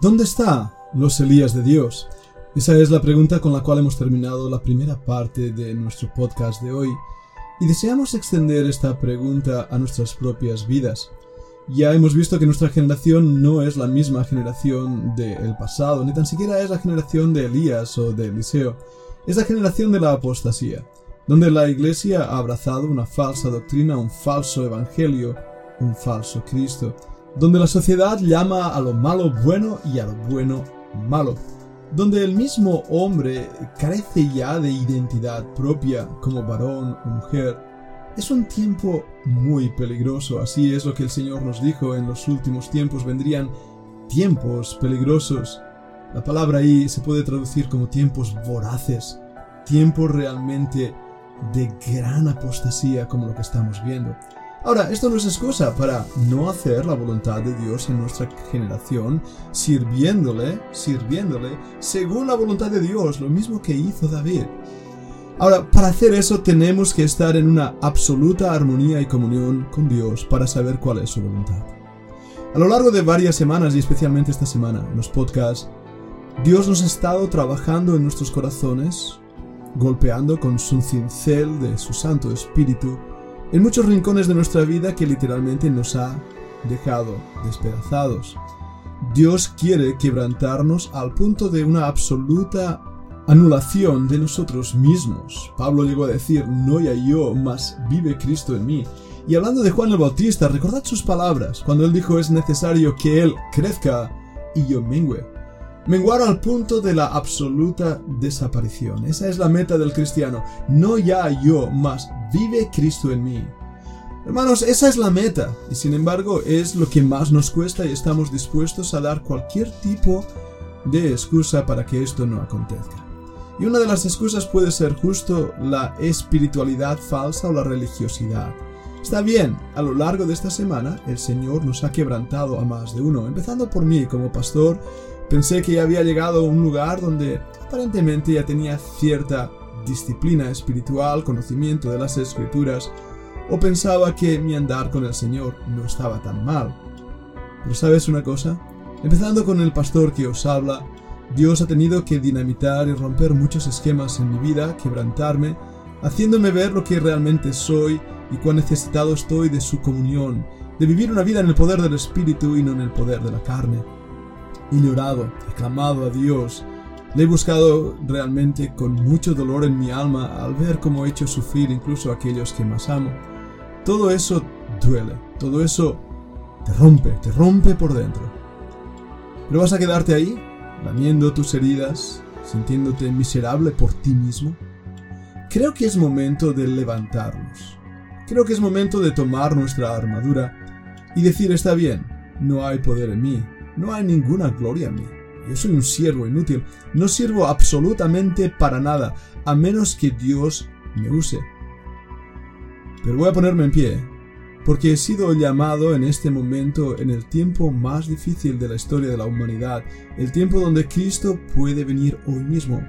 ¿Dónde está los Elías de Dios? Esa es la pregunta con la cual hemos terminado la primera parte de nuestro podcast de hoy y deseamos extender esta pregunta a nuestras propias vidas. Ya hemos visto que nuestra generación no es la misma generación del pasado, ni tan siquiera es la generación de Elías o de Eliseo, es la generación de la apostasía, donde la Iglesia ha abrazado una falsa doctrina, un falso evangelio, un falso Cristo donde la sociedad llama a lo malo bueno y a lo bueno malo, donde el mismo hombre carece ya de identidad propia como varón o mujer. Es un tiempo muy peligroso, así es lo que el Señor nos dijo en los últimos tiempos vendrían tiempos peligrosos. La palabra ahí se puede traducir como tiempos voraces, tiempos realmente de gran apostasía como lo que estamos viendo. Ahora, esto no es excusa para no hacer la voluntad de Dios en nuestra generación, sirviéndole, sirviéndole, según la voluntad de Dios, lo mismo que hizo David. Ahora, para hacer eso tenemos que estar en una absoluta armonía y comunión con Dios para saber cuál es su voluntad. A lo largo de varias semanas y especialmente esta semana en los podcasts, Dios nos ha estado trabajando en nuestros corazones, golpeando con su cincel de su Santo Espíritu, en muchos rincones de nuestra vida que literalmente nos ha dejado despedazados. Dios quiere quebrantarnos al punto de una absoluta anulación de nosotros mismos. Pablo llegó a decir, no ya yo, mas vive Cristo en mí. Y hablando de Juan el Bautista, recordad sus palabras, cuando él dijo es necesario que él crezca y yo mengüe. Menguar al punto de la absoluta desaparición. Esa es la meta del cristiano. No ya yo, mas vive Cristo en mí. Hermanos, esa es la meta, y sin embargo es lo que más nos cuesta y estamos dispuestos a dar cualquier tipo de excusa para que esto no acontezca. Y una de las excusas puede ser justo la espiritualidad falsa o la religiosidad. Está bien, a lo largo de esta semana el Señor nos ha quebrantado a más de uno, empezando por mí como pastor Pensé que ya había llegado a un lugar donde aparentemente ya tenía cierta disciplina espiritual, conocimiento de las escrituras, o pensaba que mi andar con el Señor no estaba tan mal. Pero sabes una cosa, empezando con el pastor que os habla, Dios ha tenido que dinamitar y romper muchos esquemas en mi vida, quebrantarme, haciéndome ver lo que realmente soy y cuán necesitado estoy de su comunión, de vivir una vida en el poder del Espíritu y no en el poder de la carne y llorado, he clamado a Dios. Le he buscado realmente con mucho dolor en mi alma al ver cómo he hecho sufrir incluso a aquellos que más amo. Todo eso duele, todo eso te rompe, te rompe por dentro. Pero vas a quedarte ahí, lamiendo tus heridas, sintiéndote miserable por ti mismo. Creo que es momento de levantarnos. Creo que es momento de tomar nuestra armadura y decir está bien, no hay poder en mí, no hay ninguna gloria en mí. Yo soy un siervo inútil. No sirvo absolutamente para nada, a menos que Dios me use. Pero voy a ponerme en pie, porque he sido llamado en este momento, en el tiempo más difícil de la historia de la humanidad, el tiempo donde Cristo puede venir hoy mismo.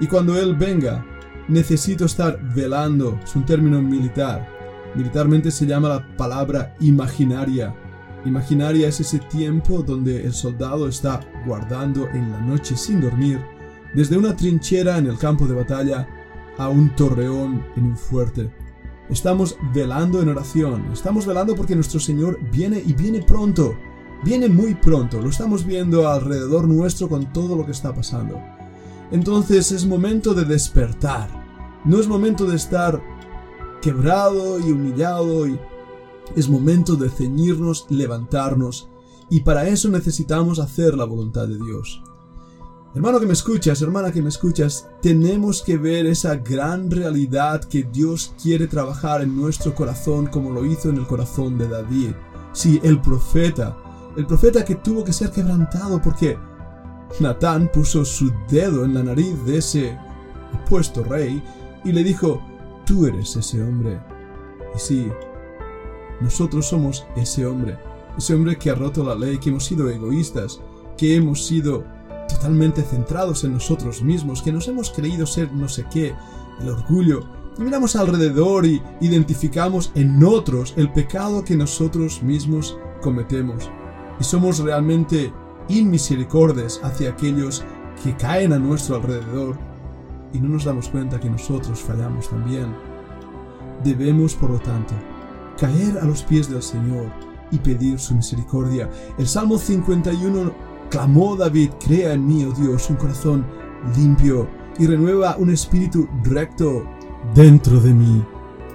Y cuando Él venga, necesito estar velando, es un término militar. Militarmente se llama la palabra imaginaria Imaginaria es ese tiempo donde el soldado está guardando en la noche sin dormir, desde una trinchera en el campo de batalla a un torreón en un fuerte. Estamos velando en oración, estamos velando porque nuestro Señor viene y viene pronto, viene muy pronto, lo estamos viendo alrededor nuestro con todo lo que está pasando. Entonces es momento de despertar, no es momento de estar quebrado y humillado y es momento de ceñirnos, levantarnos, y para eso necesitamos hacer la voluntad de Dios. Hermano que me escuchas, hermana que me escuchas, tenemos que ver esa gran realidad que Dios quiere trabajar en nuestro corazón como lo hizo en el corazón de David. Sí, el profeta, el profeta que tuvo que ser quebrantado porque Natán puso su dedo en la nariz de ese opuesto rey y le dijo, tú eres ese hombre. Y sí, nosotros somos ese hombre, ese hombre que ha roto la ley, que hemos sido egoístas, que hemos sido totalmente centrados en nosotros mismos, que nos hemos creído ser no sé qué, el orgullo, y miramos alrededor y identificamos en otros el pecado que nosotros mismos cometemos. Y somos realmente inmisericordes hacia aquellos que caen a nuestro alrededor y no nos damos cuenta que nosotros fallamos también. Debemos, por lo tanto, caer a los pies del Señor y pedir su misericordia. El Salmo 51 clamó David, crea en mí, oh Dios, un corazón limpio y renueva un espíritu recto dentro de mí.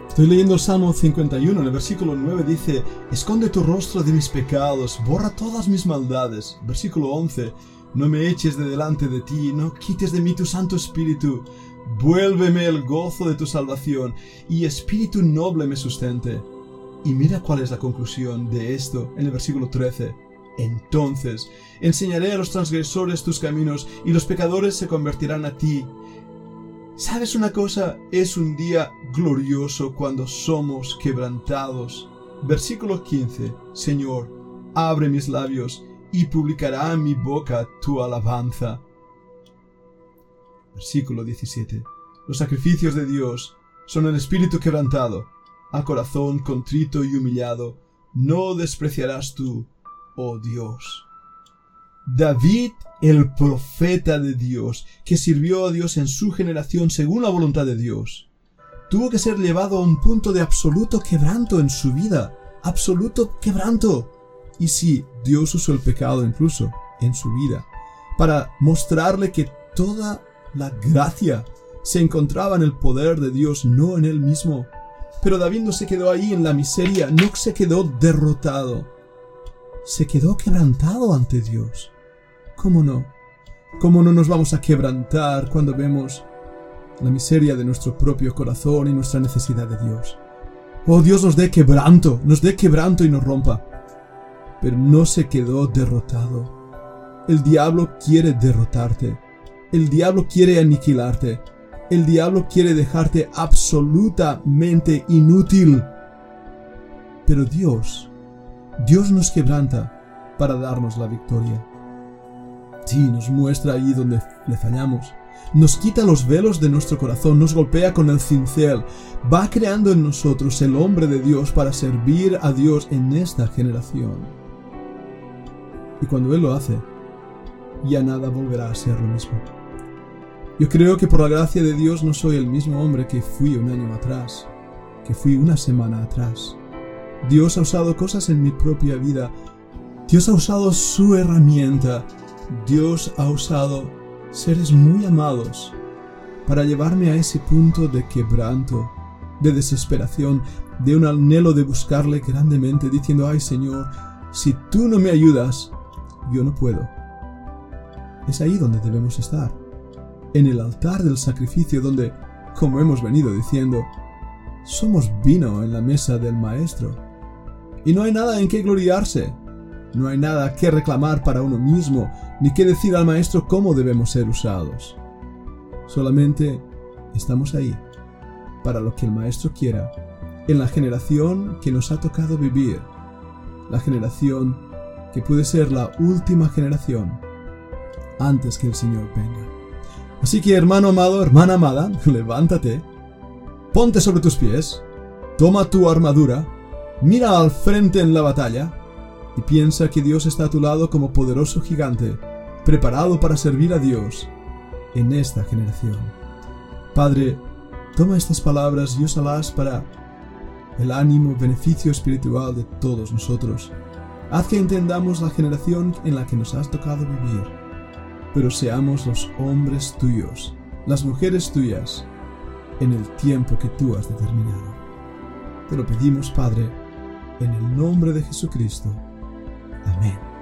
Estoy leyendo el Salmo 51, en el versículo 9 dice, Esconde tu rostro de mis pecados, borra todas mis maldades. Versículo 11, No me eches de delante de ti, no quites de mí tu Santo Espíritu. Vuélveme el gozo de tu salvación, y espíritu noble me sustente. Y mira cuál es la conclusión de esto en el versículo 13. Entonces enseñaré a los transgresores tus caminos, y los pecadores se convertirán a ti. ¿Sabes una cosa? Es un día glorioso cuando somos quebrantados. Versículo 15. Señor, abre mis labios y publicará en mi boca tu alabanza. Versículo 17. Los sacrificios de Dios son el espíritu quebrantado, al corazón contrito y humillado, no despreciarás tú, oh Dios. David, el profeta de Dios, que sirvió a Dios en su generación según la voluntad de Dios, tuvo que ser llevado a un punto de absoluto quebranto en su vida, absoluto quebranto. Y sí, Dios usó el pecado incluso en su vida, para mostrarle que toda la gracia se encontraba en el poder de Dios, no en él mismo. Pero David no se quedó ahí en la miseria, no se quedó derrotado, se quedó quebrantado ante Dios. ¿Cómo no? ¿Cómo no nos vamos a quebrantar cuando vemos la miseria de nuestro propio corazón y nuestra necesidad de Dios? Oh Dios nos dé quebranto, nos dé quebranto y nos rompa. Pero no se quedó derrotado. El diablo quiere derrotarte. El diablo quiere aniquilarte. El diablo quiere dejarte absolutamente inútil. Pero Dios, Dios nos quebranta para darnos la victoria. Sí, nos muestra ahí donde le fallamos. Nos quita los velos de nuestro corazón, nos golpea con el cincel, va creando en nosotros el hombre de Dios para servir a Dios en esta generación. Y cuando Él lo hace, ya nada volverá a ser lo mismo. Yo creo que por la gracia de Dios no soy el mismo hombre que fui un año atrás, que fui una semana atrás. Dios ha usado cosas en mi propia vida. Dios ha usado su herramienta Dios ha usado seres muy amados para llevarme a ese punto de quebranto, de desesperación, de un anhelo de buscarle grandemente, diciendo, ay Señor, si tú no me ayudas, yo no puedo. Es ahí donde debemos estar, en el altar del sacrificio donde, como hemos venido diciendo, somos vino en la mesa del Maestro. Y no hay nada en qué gloriarse, no hay nada que reclamar para uno mismo, ni que decir al Maestro cómo debemos ser usados. Solamente estamos ahí, para lo que el Maestro quiera, en la generación que nos ha tocado vivir, la generación que puede ser la última generación antes que el Señor venga. Así que hermano amado, hermana amada, levántate, ponte sobre tus pies, toma tu armadura, mira al frente en la batalla, y piensa que Dios está a tu lado como poderoso gigante, preparado para servir a Dios en esta generación. Padre, toma estas palabras y úsalas para el ánimo, beneficio espiritual de todos nosotros. Haz que entendamos la generación en la que nos has tocado vivir, pero seamos los hombres tuyos, las mujeres tuyas, en el tiempo que tú has determinado. Te lo pedimos, Padre, en el nombre de Jesucristo. Amén.